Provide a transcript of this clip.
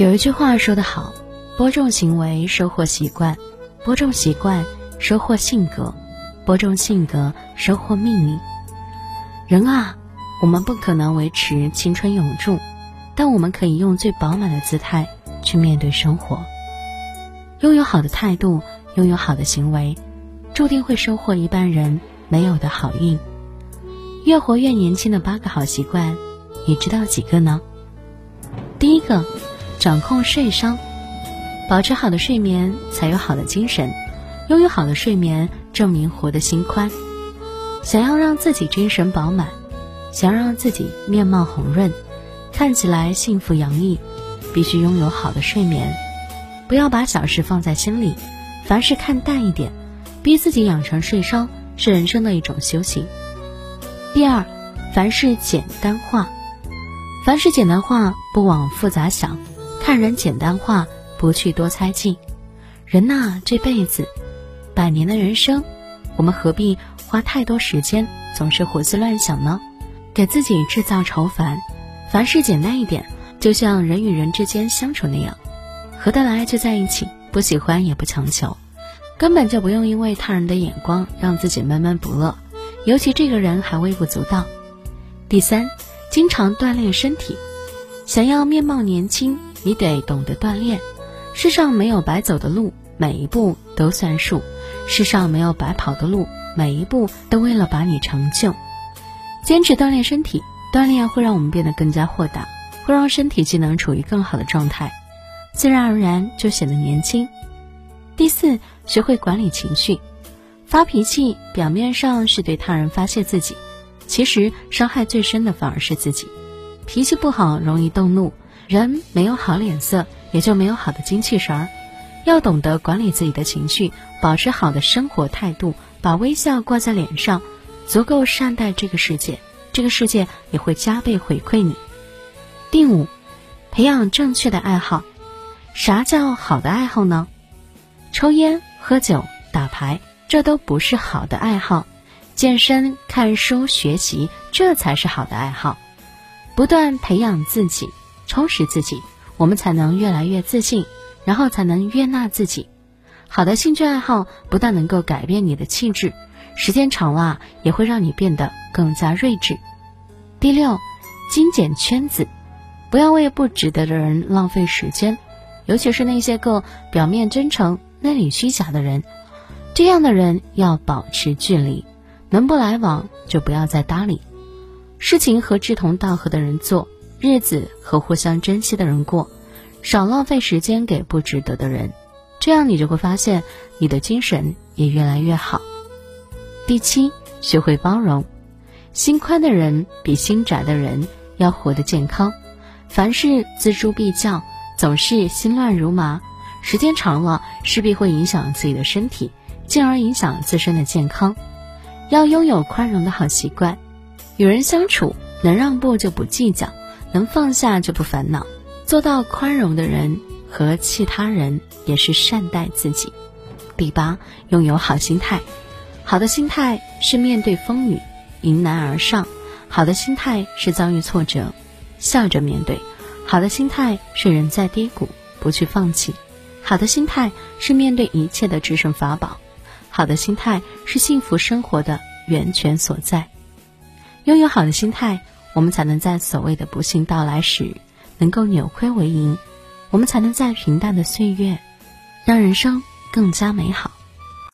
有一句话说得好：“播种行为，收获习惯；播种习惯，收获性格；播种性格，收获命运。”人啊，我们不可能维持青春永驻，但我们可以用最饱满的姿态去面对生活。拥有好的态度，拥有好的行为，注定会收获一般人没有的好运。越活越年轻的八个好习惯，你知道几个呢？第一个。掌控睡商，保持好的睡眠才有好的精神，拥有好的睡眠证明活得心宽。想要让自己精神饱满，想要让自己面貌红润，看起来幸福洋溢，必须拥有好的睡眠。不要把小事放在心里，凡事看淡一点，逼自己养成睡商是人生的一种修行。第二，凡事简单化，凡事简单化，不往复杂想。看人简单化，不去多猜忌。人呐，这辈子，百年的人生，我们何必花太多时间总是胡思乱想呢？给自己制造愁烦。凡事简单一点，就像人与人之间相处那样，合得来就在一起，不喜欢也不强求，根本就不用因为他人的眼光让自己闷闷不乐，尤其这个人还微不足道。第三，经常锻炼身体，想要面貌年轻。你得懂得锻炼，世上没有白走的路，每一步都算数；世上没有白跑的路，每一步都为了把你成就。坚持锻炼身体，锻炼会让我们变得更加豁达，会让身体机能处于更好的状态，自然而然就显得年轻。第四，学会管理情绪。发脾气表面上是对他人发泄自己，其实伤害最深的反而是自己。脾气不好，容易动怒。人没有好脸色，也就没有好的精气神儿。要懂得管理自己的情绪，保持好的生活态度，把微笑挂在脸上，足够善待这个世界，这个世界也会加倍回馈你。第五，培养正确的爱好。啥叫好的爱好呢？抽烟、喝酒、打牌，这都不是好的爱好。健身、看书、学习，这才是好的爱好。不断培养自己。充实自己，我们才能越来越自信，然后才能悦纳自己。好的兴趣爱好不但能够改变你的气质，时间长了也会让你变得更加睿智。第六，精简圈子，不要为不值得的人浪费时间，尤其是那些个表面真诚、内里虚假的人，这样的人要保持距离，能不来往就不要再搭理。事情和志同道合的人做。日子和互相珍惜的人过，少浪费时间给不值得的人，这样你就会发现你的精神也越来越好。第七，学会包容，心宽的人比心窄的人要活得健康。凡事锱铢必较，总是心乱如麻，时间长了势必会影响自己的身体，进而影响自身的健康。要拥有宽容的好习惯，与人相处能让步就不计较。能放下就不烦恼，做到宽容的人和气他人也是善待自己。第八，拥有好心态。好的心态是面对风雨迎难而上，好的心态是遭遇挫折笑着面对，好的心态是人在低谷不去放弃，好的心态是面对一切的制胜法宝，好的心态是幸福生活的源泉所在。拥有好的心态。我们才能在所谓的不幸到来时，能够扭亏为盈；我们才能在平淡的岁月，让人生更加美好。